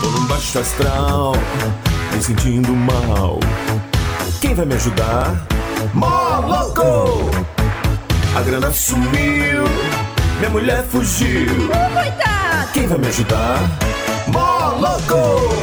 Tô num baixo astral, me sentindo mal. Quem vai me ajudar? Moloco! A grana sumiu, minha mulher fugiu. Coitado! Quem vai me ajudar? Moloco!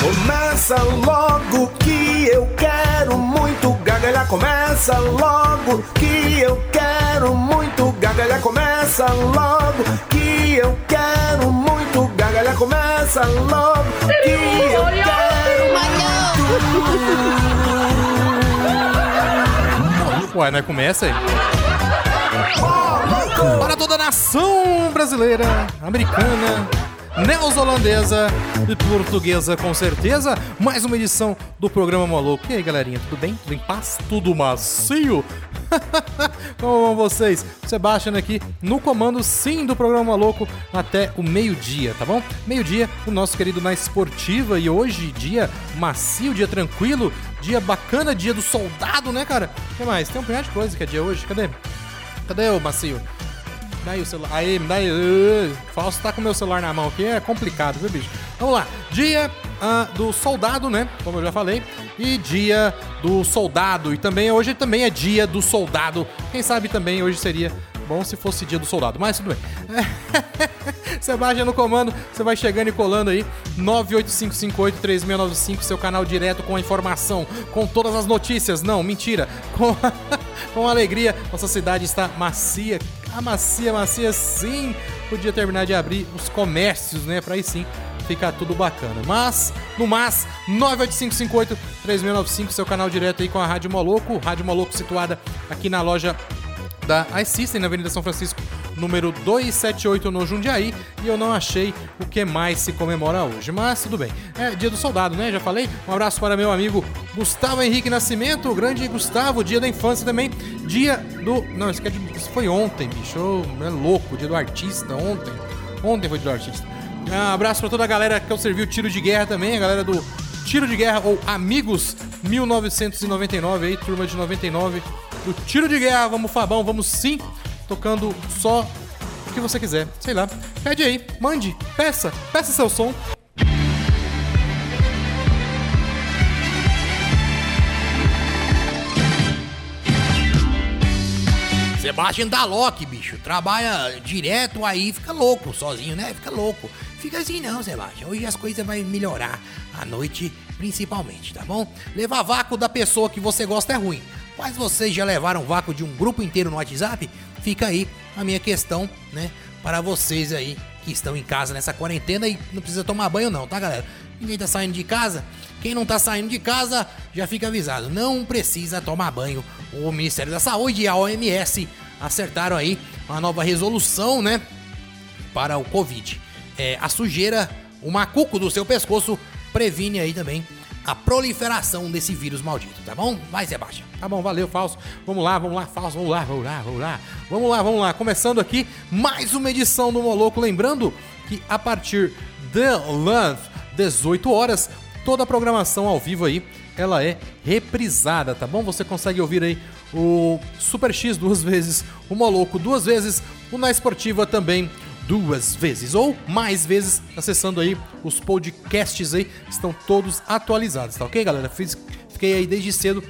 Começa logo que eu quero muito gargalhar. Começa logo que eu quero muito gargalhar. Começa logo que eu quero muito gargalhar. Começa logo que eu quero Ué, não é começa aí? Para toda a nação brasileira, americana, neozelandesa e portuguesa, com certeza, mais uma edição do programa Maluco. E aí, galerinha, tudo bem? Tudo em paz? Tudo macio? Como vão vocês? Sebastian aqui no comando, sim, do programa Maluco até o meio-dia, tá bom? Meio-dia, o nosso querido Na Esportiva e hoje, dia macio, dia tranquilo, dia bacana, dia do soldado, né, cara? O que mais? Tem um punhado de coisa que é dia hoje, cadê? Cadê o macio? Dá aí o celular. Aí, me dá aí. Falso tá com meu celular na mão aqui, é complicado, viu, bicho? Vamos lá. Dia ah, do soldado, né? Como eu já falei. E dia do soldado. E também hoje também é dia do soldado. Quem sabe também hoje seria bom se fosse dia do soldado, mas tudo bem. Sebastião no comando, você vai chegando e colando aí. 985583695, seu canal direto com a informação, com todas as notícias. Não, mentira. Com, com alegria, nossa cidade está macia. A macia, macia sim. Podia terminar de abrir os comércios, né? Pra aí sim ficar tudo bacana. Mas, no mas, 985583695, seu canal direto aí com a Rádio Moloco. Rádio Moloco situada aqui na loja da iSystem, na Avenida São Francisco, número 278 no Jundiaí, e eu não achei o que mais se comemora hoje, mas tudo bem. É dia do soldado, né? Já falei. Um abraço para meu amigo Gustavo Henrique Nascimento, o grande Gustavo, dia da infância também. Dia do. Não, isso, é isso foi ontem, bicho. É louco, dia do artista, ontem. Ontem foi dia do artista. Um abraço para toda a galera que eu servi o tiro de guerra também, a galera do Tiro de Guerra ou Amigos 1999 aí, turma de 99 do Tiro de Guerra. Vamos Fabão, vamos sim, tocando só o que você quiser. Sei lá. Pede aí, mande, peça, peça seu som. Sebastian da Loki, bicho. Trabalha direto aí, fica louco sozinho, né? Fica louco. Fica assim não, Sebastião. Hoje as coisas vão melhorar. À noite, principalmente, tá bom? Levar vácuo da pessoa que você gosta é ruim. Mas vocês já levaram vácuo de um grupo inteiro no WhatsApp? Fica aí a minha questão, né? Para vocês aí que estão em casa nessa quarentena e não precisa tomar banho não, tá, galera? Ninguém tá saindo de casa. Quem não tá saindo de casa já fica avisado. Não precisa tomar banho. O Ministério da Saúde e a OMS acertaram aí uma nova resolução, né? Para o Covid. É, a sujeira, o macuco do seu pescoço previne aí também a proliferação desse vírus maldito, tá bom? Vai, Sebastião. Tá bom, valeu, Falso. Vamos lá, vamos lá, Falso, vamos lá, vamos lá, vamos lá. Vamos lá, vamos lá. Começando aqui mais uma edição do Moloco. Lembrando que a partir de Love, 18 horas, toda a programação ao vivo aí, ela é reprisada, tá bom? Você consegue ouvir aí o Super X duas vezes, o Moloco duas vezes, o Na Esportiva também duas vezes ou mais vezes acessando aí os podcasts aí, estão todos atualizados, tá ok, galera? Fiz, fiquei aí desde cedo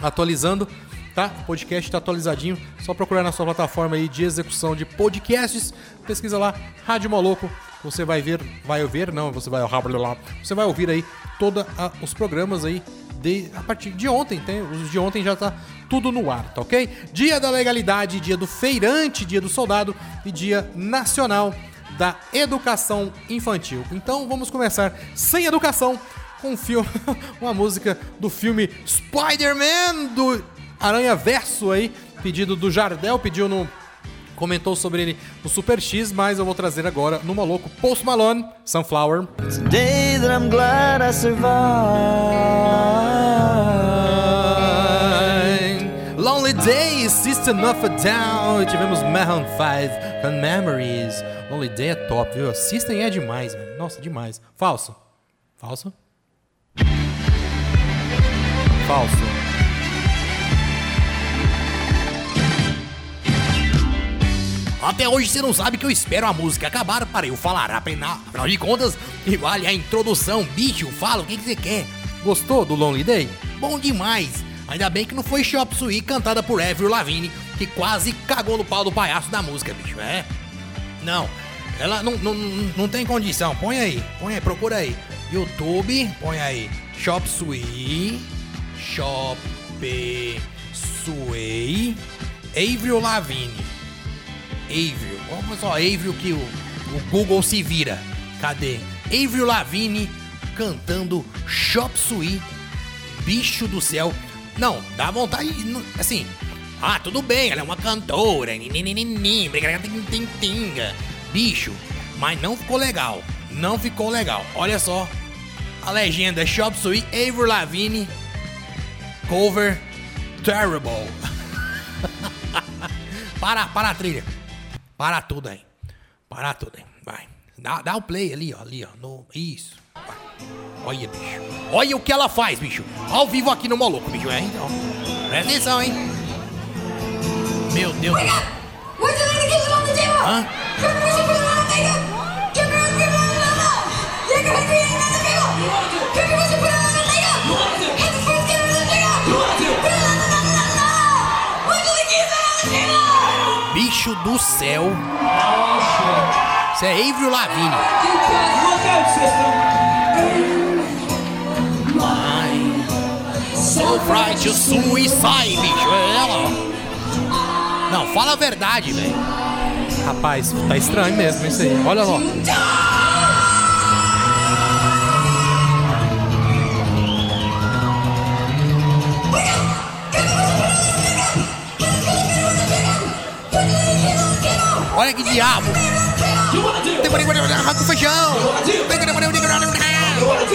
atualizando, tá? O podcast tá atualizadinho, só procurar na sua plataforma aí de execução de podcasts, pesquisa lá Rádio Moloco, você vai ver, vai ouvir, não, você vai você vai ouvir aí todos os programas aí de, a partir de ontem, tem, os de ontem já tá tudo no ar, tá ok? Dia da legalidade, dia do feirante, dia do soldado e dia nacional da educação infantil. Então vamos começar sem educação com um filme, uma música do filme Spider-Man do Aranha Verso aí, pedido do Jardel, pediu no comentou sobre ele no Super X, mas eu vou trazer agora no maluco Post Malone, Sunflower. Day that I'm glad I survived. Lonely Days, System of a Down. Tivemos Maroon 5 com Memories. Lonely Day é top, viu? System é demais, velho. Nossa, demais. Falso. Falso. Falso. Até hoje você não sabe que eu espero a música acabar para eu falar. Afinal afinal de contas, vale a introdução. Bicho, fala o que, que você quer. Gostou do Lonely Day? Bom demais. Ainda bem que não foi Shop Suey cantada por Avril Lavigne, que quase cagou no pau do palhaço da música, bicho. É? Não. Ela não, não, não, não tem condição. Põe aí, põe aí, procura aí. YouTube, põe aí. Shop Suey. Shop Suey. Avril Lavigne. Avril. Vamos só, Avril que o, o Google se vira. Cadê? Avril Lavigne cantando Shop Suey. Bicho do céu. Não, dá vontade. Assim. Ah, tudo bem, ela é uma cantora. brigadinha, Bicho, mas não ficou legal. Não ficou legal. Olha só. A legenda Shop Suey, Avril Lavigne. Cover Terrible. para, para a trilha. Para tudo aí. Para tudo aí. Vai. Dá, dá o play ali, ó. Ali, ó. No, isso. Vai. Olha, bicho. Olha o que ela faz, bicho. Ao vivo aqui no Moloco, bicho. É, então. Presta atenção, hein. Meu Deus do céu. Table? Hã? Bicho do céu. Isso é Avril Lavigne. So fright suicide, bicho. É ela. Não, fala a verdade, velho. Rapaz, tá estranho mesmo isso aí. Olha lá. Olha que diabo. Arranca o feijão.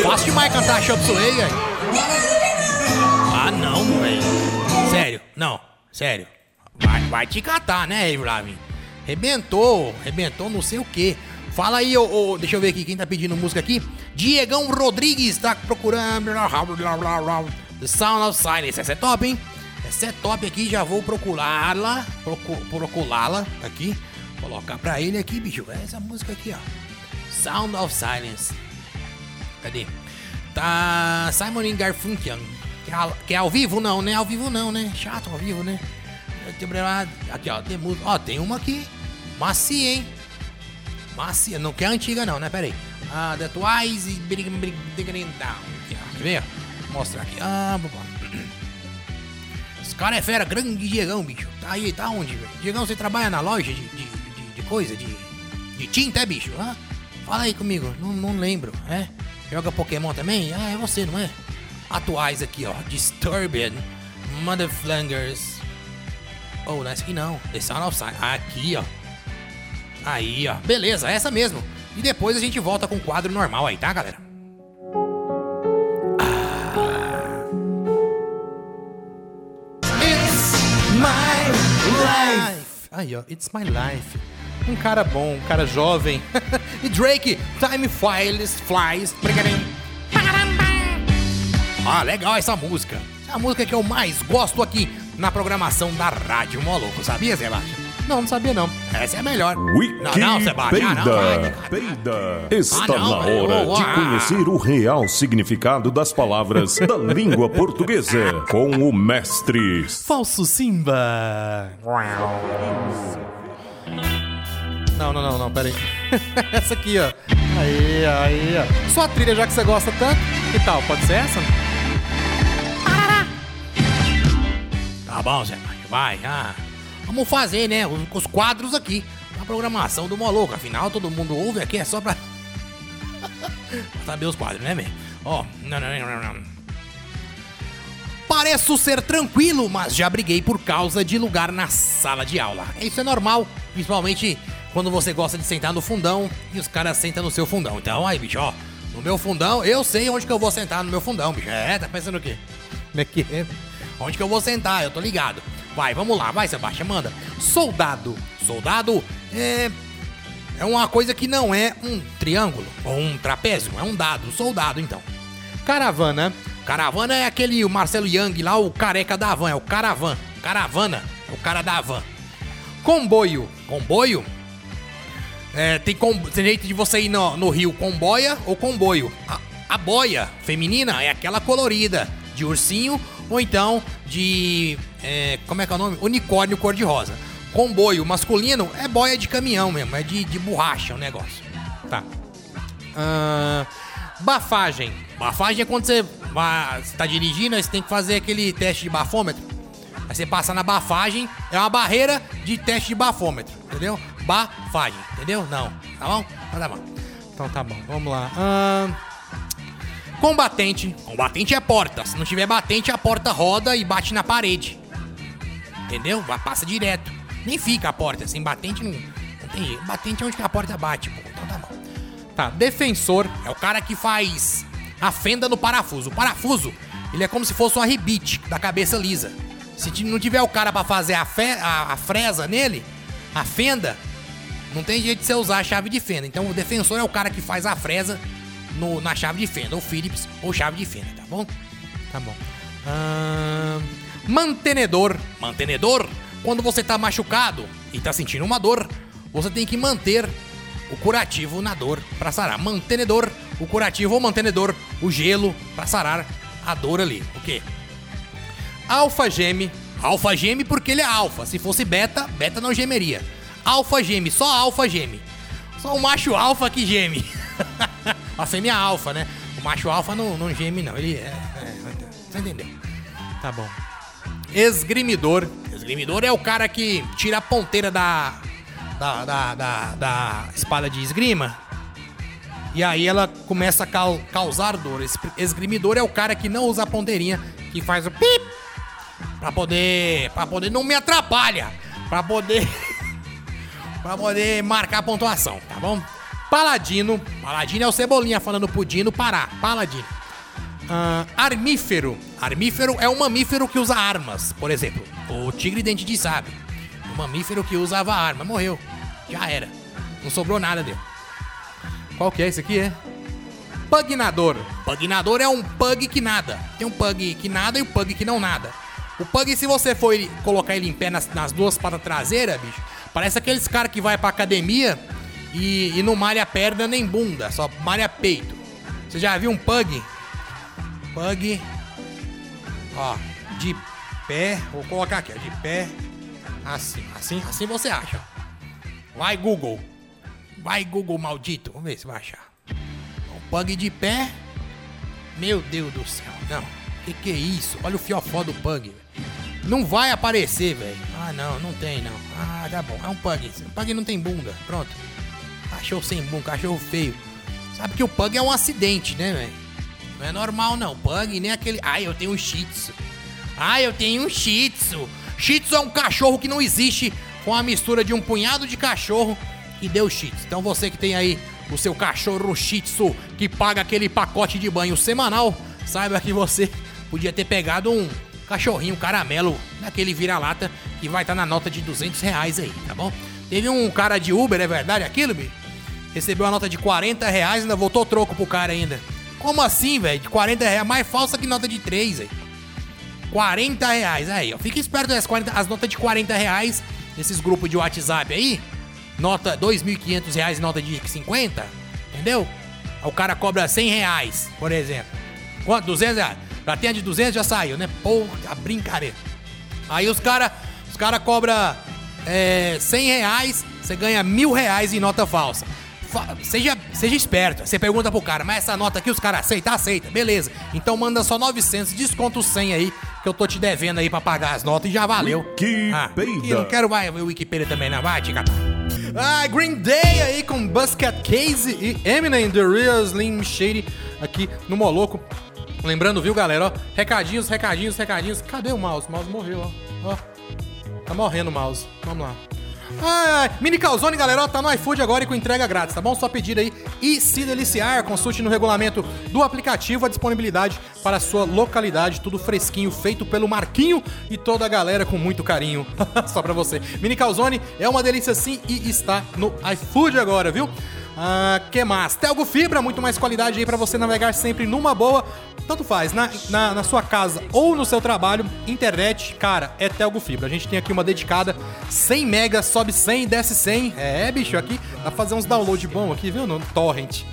Fácil demais cantar Shop Suey, aí. Ah, não, velho. Sério, não, sério. Vai, vai te catar, né, Avril? Rebentou, rebentou não sei o que. Fala aí, ô, ô, deixa eu ver aqui quem tá pedindo música aqui. Diegão Rodrigues tá procurando. The Sound of Silence. Essa é top, hein? Essa é top aqui, já vou procurá-la. Procu procurá-la aqui. Colocar pra ele aqui, bicho. É essa música aqui, ó. Sound of Silence. Cadê? Tá Simon Garfunkel. Que é, ao- que é ao vivo? Não, né? Ao vivo não, né? Chato ao vivo, né? Aqui, ó. Tem música. Ó, tem uma aqui. Macia, hein? Macia. Não quer antiga, não, né? Pera aí. Ah, The Twice. Quer ver? Mostrar aqui. Ah, babá. Esse cara é fera. Grande Diegão, bicho. Tá aí, tá onde, velho? Diegão, você trabalha na loja de, de, de, coisa? De, de tinta, é, bicho? Hã? Fala aí comigo. Não, não lembro, é? Joga Pokémon também? Ah, é você, não é? Atuais aqui, ó. Disturbed. Mother Flangers. Oh, não é essa aqui não. The Sound of Silence. Aqui, ó. Aí, ó. Beleza, essa mesmo. E depois a gente volta com o quadro normal aí, tá, galera? It's my life. Aí, ó. It's my life. Um cara bom, um cara jovem. E Drake, Time Flies, Flies. Ah, legal essa música. É a música que eu mais gosto aqui na programação da Rádio Moloco, sabia, Sebastião? Não, não sabia não. Essa é a melhor. Wiki não, não, Sebastião, não, Peida. vai. Peida. Está Ah, não, na hora Oh, de ah. conhecer o real significado das palavras da língua portuguesa com o mestre Falso Simba. Não, não, não, não, pera aí. essa aqui, ó. Aí, aí, ó. Sua trilha, já que você gosta tanto, que tal? Pode ser essa? Tá bom, Sebastião, vai. Ah, vamos fazer, né, os, os quadros aqui. Na programação do Moloco. Afinal, todo mundo ouve aqui, é só pra... saber os quadros, né, velho? Ó, não, não, não, não, não. Pareço ser tranquilo, mas já briguei por causa de lugar na sala de aula. Isso é normal, principalmente quando você gosta de sentar no fundão e os caras sentam no seu fundão. Então, aí, bicho, ó, no meu fundão, eu sei onde que eu vou sentar no meu fundão, bicho. É, tá pensando o quê? Como é que é? Onde que eu vou sentar? Eu tô ligado. Vai, vamos lá, vai, Sebastião, manda. Soldado. Soldado é. É uma coisa que não é um triângulo ou um trapézio, é um dado, soldado, então. Caravana. Caravana é aquele o Marcelo Young lá, o careca da van, é o caravan. Caravana, é o cara da van. Comboio. Comboio? É, tem, com, tem jeito de você ir no, no rio comboia ou comboio. A, a boia feminina é aquela colorida, de ursinho ou então de. é, como é que é o nome? Unicórnio cor-de-rosa. Comboio masculino é boia de caminhão mesmo, é de, de borracha o negócio. Tá. Ahn, bafagem. Bafagem é quando você, vai, você tá dirigindo, aí você tem que fazer aquele teste de bafômetro. Aí você passa na bafagem, é uma barreira de teste de bafômetro, entendeu? Bafagem, entendeu? Não, tá bom? Então tá bom. Então tá bom, vamos lá. Combatente. Combatente é porta. Se não tiver batente, a porta roda e bate na parede. Entendeu? Vai, passa direto. Nem fica a porta. Sem batente não, não tem jeito. Batente é onde a porta bate, pô. Então tá bom. tá, defensor. É o cara que faz a fenda no parafuso. O parafuso, ele é como se fosse uma rebite da cabeça lisa. Se não tiver o cara pra fazer a, fe- a- a fresa nele, a fenda, não tem jeito de você usar a chave de fenda. Então o defensor é o cara que faz a fresa no- na chave de fenda, ou Phillips, ou chave de fenda, tá bom? Tá bom. Ahn, mantenedor. Mantenedor, quando você tá machucado e tá sentindo uma dor, você tem que manter o curativo na dor pra sarar. Mantenedor, o curativo ou mantenedor, o gelo pra sarar a dor ali. O quê? Alfa geme. Alfa geme porque ele é alfa. Se fosse beta, beta não gemeria. Alfa geme, só alfa geme. Só o macho alfa que geme. a fêmea alfa, né? O macho alfa não, não geme, não. Ele é, é. Você entendeu? Tá bom. Esgrimidor. Esgrimidor é o cara que tira a ponteira da, da, da, da, da espada de esgrima. E aí ela começa a cau- causar dor. Esgrimidor é o cara que não usa a ponteirinha, que faz o pip pra poder. pra poder. não me atrapalha! Pra poder. pra poder marcar a pontuação, tá bom? Paladino. Paladino é o Cebolinha falando pro Dino parar. Paladino. Ahn, armífero. Armífero é um mamífero que usa armas, por exemplo. O tigre dente de sabre. Um mamífero que usava arma. Morreu. Já era. Não sobrou nada dele. Qual que é esse aqui? É? Pugnador. Pugnador é um pug que nada. Tem um pug que nada e o pug que não nada. O pug, se você for colocar ele em pé nas, nas duas patas traseiras, bicho, parece aqueles caras que vai pra academia e, e não malha perna nem bunda, só malha peito. Você já viu um pug? Pug. Ó, de pé. Vou colocar aqui, ó, de pé. Assim, assim, assim você acha. Vai, Google. Vai, Google maldito. Vamos ver se vai achar. Um pug de pé. Meu Deus do céu. Não. Que que é isso? Olha o fiofó do pug. velho. Não vai aparecer, velho. Ah, não, não tem, não. Ah, tá bom. É um pug. O pug não tem bunda. Pronto. Cachorro sem bunda, cachorro feio. Sabe que o pug é um acidente, né, velho? Não é normal, não. Pug nem aquele. Ai, eu tenho um shih tzu. Ai, eu tenho um shih tzu. Shih tzu é um cachorro que não existe. Com a mistura de um punhado de cachorro que deu shih tzu. Então você que tem aí o seu cachorro shih tzu que paga aquele pacote de banho semanal, saiba que você podia ter pegado um cachorrinho caramelo daquele vira-lata que vai estar na nota de 200 reais aí, tá bom? Teve um cara de Uber, é verdade aquilo, bicho? Recebeu a nota de 40 reais e ainda voltou troco pro cara ainda. Como assim, velho? De 40 reais, mais falsa que nota de 3, velho. 40 reais, aí, ó. Fica esperto as, 40, as notas de 40 reais nesses grupos de WhatsApp aí. Nota 2.500 reais nota de 50, entendeu? O cara cobra 100 reais, por exemplo. Quanto? 200 reais. Já tem a de 200, já saiu, né? Porra, brincadeira. Aí os cara, os cara cobra é, 100 reais, você ganha mil reais em nota falsa. Fa- seja, seja esperto. Você pergunta pro cara, mas essa nota aqui os caras aceitam? Aceita, beleza. Então manda só 900, desconta os 100 aí, que eu tô te devendo aí pra pagar as notas e já valeu. Wikipedia. e não quero vai, o Wikipedia também, não. Vai, catar. Ah, Green Day aí com Buscat Case e Eminem, The Real Slim Shady aqui no Moloco. Lembrando, viu, galera, ó, recadinhos, recadinhos, recadinhos. Cadê o mouse? O mouse morreu, ó. ó. Tá morrendo o mouse. Vamos lá. Ai. Mini Calzone, galera, ó, tá no iFood agora e com entrega grátis, tá bom? Só pedir aí e se deliciar. Consulte no regulamento do aplicativo a disponibilidade para a sua localidade. Tudo fresquinho, feito pelo Marquinho e toda a galera com muito carinho. Só pra você. Mini Calzone é uma delícia sim e está no iFood agora, viu? Ah, que mais? Telgo Fibra, muito mais qualidade aí pra você navegar sempre numa boa. Tanto faz, na, na, na sua casa ou no seu trabalho, internet, cara, é Telgo Fibra. A gente tem aqui uma dedicada, 100 megas, sobe 100, desce 100. É, bicho, aqui dá pra fazer uns download bom aqui, viu? No torrent.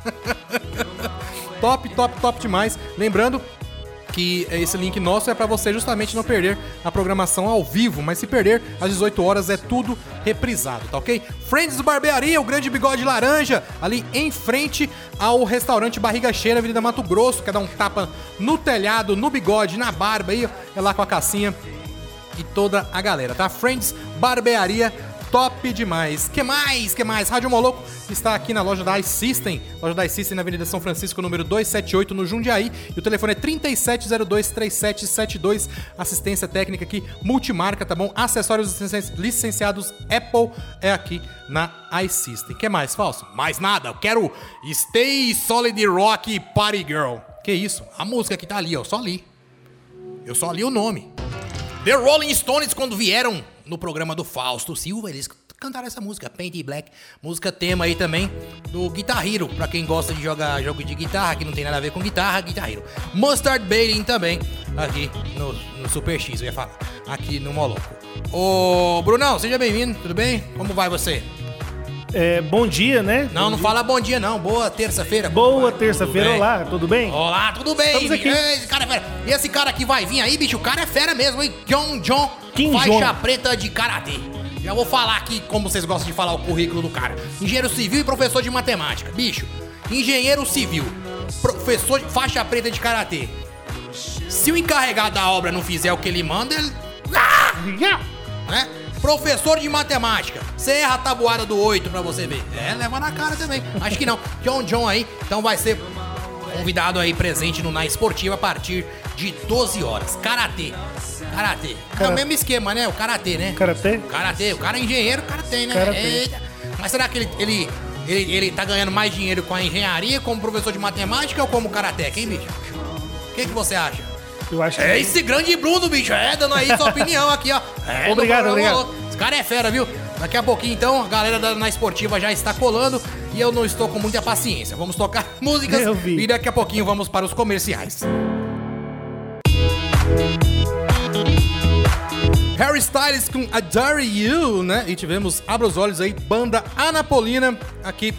top, top, top demais. Lembrando que esse link nosso é para você justamente não perder a programação ao vivo, mas se perder às 18 horas é tudo reprisado, tá ok? Friends Barbearia, o grande bigode laranja, ali em frente ao restaurante Barriga Cheira, Avenida Mato Grosso, quer dar um tapa no telhado, no bigode, na barba aí, é lá com a cassinha e toda a galera, tá? Friends Barbearia top demais. Que mais? Que mais? Rádio Moloco está aqui na loja da iSystem, loja da iSystem na Avenida São Francisco, número 278, no Jundiaí. E o telefone é 3702-3772. Assistência técnica aqui, multimarca, tá bom? Acessórios licenciados Apple é aqui na iSystem. Que mais, Falso? Mais nada. Eu quero Stay Solid Rock Party Girl. Que isso? A música que tá ali, ó. Só li. Eu só li o nome. The Rolling Stones, quando vieram no programa do Fausto Silva, eles cantaram essa música, Paint Black, música tema aí também do Guitar Hero, pra quem gosta de jogar jogo de guitarra, que não tem nada a ver com guitarra, Guitar Hero. Mustard Baiting também, aqui no, no Super X, eu ia falar, aqui no Moloco. Ô, Brunão, seja bem-vindo, tudo bem? Como vai você? É, bom dia, né? Não, não fala bom dia não, boa terça-feira. Boa terça-feira, olá, tudo bem? Olá, tudo bem? Estamos aqui. Esse cara é fera. E esse cara que vai vir aí, bicho, o cara é fera mesmo, hein? John John, Kim faixa Jong. preta de karatê. Já vou falar aqui como vocês gostam de falar o currículo do cara. Engenheiro civil e professor de matemática. Bicho, engenheiro civil, professor de faixa preta de karatê. Se o encarregado da obra não fizer o que ele manda, ele. Ah! Né? Professor de matemática. Você erra a tabuada do 8 pra você ver. É, leva na cara também. Acho que não. John John aí, então vai ser convidado aí presente no Na Esportiva a partir de 12 horas. Karatê. Karatê. É o mesmo esquema, né? O karatê, né? Karatê? Karatê. O cara é engenheiro, o cara tem, né? Karatê. Eita. Mas será que ele, ele, ele, ele tá ganhando mais dinheiro com a engenharia como professor de matemática ou como karateca, hein, bicho? O que, que você acha? Eu acho que. É esse grande Bruno, bicho. É, dando aí sua opinião aqui, ó. É, Obrigado, programa, obrigado. ó. Esse cara é fera, viu? Daqui a pouquinho, então, a galera da, na esportiva já está colando e eu não estou com muita paciência. Vamos tocar músicas e daqui a pouquinho vamos para os comerciais. Harry Styles com Adore You, né? E tivemos Abra os Olhos aí, banda Anapolina, aqui,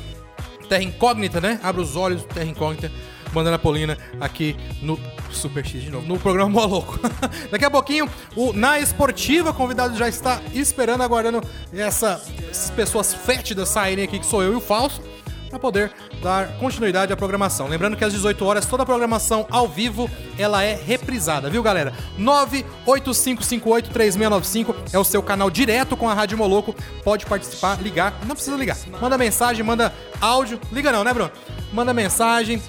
Terra Incógnita, né? Abra os Olhos, Terra Incógnita, banda Anapolina, aqui no Super X de novo, no programa Mó Louco. Daqui a pouquinho, o Na Esportiva, convidado já está esperando, aguardando essa, essas pessoas fétidas saírem aqui, que sou eu e o Falso para poder dar continuidade à programação. Lembrando que às 18 horas toda a programação ao vivo ela é reprisada, viu, galera? 985583695 é o seu canal direto com a Rádio Moloco. Pode participar, ligar, não precisa ligar. Manda mensagem, manda áudio, liga não, né, Bruno? Manda mensagem,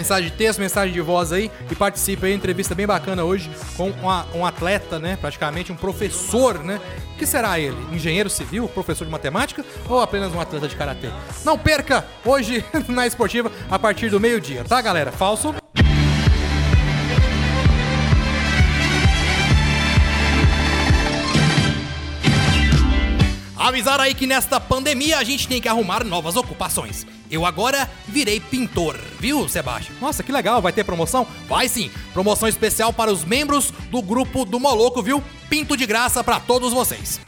mensagem de texto, mensagem de voz aí e participe aí, entrevista bem bacana hoje com uma- um atleta, né, praticamente um professor, né? O que será ele? Engenheiro civil, professor de matemática ou apenas um atleta de karatê? Não perca hoje na esportiva a partir do meio-dia, tá, galera? Falso? Avisar aí que nesta pandemia a gente tem que arrumar novas ocupações. Eu agora virei pintor, viu, Sebastião? Nossa, que legal, vai ter promoção? Vai sim, promoção especial para os membros do grupo do Moloco, viu? Pinto de graça para todos vocês.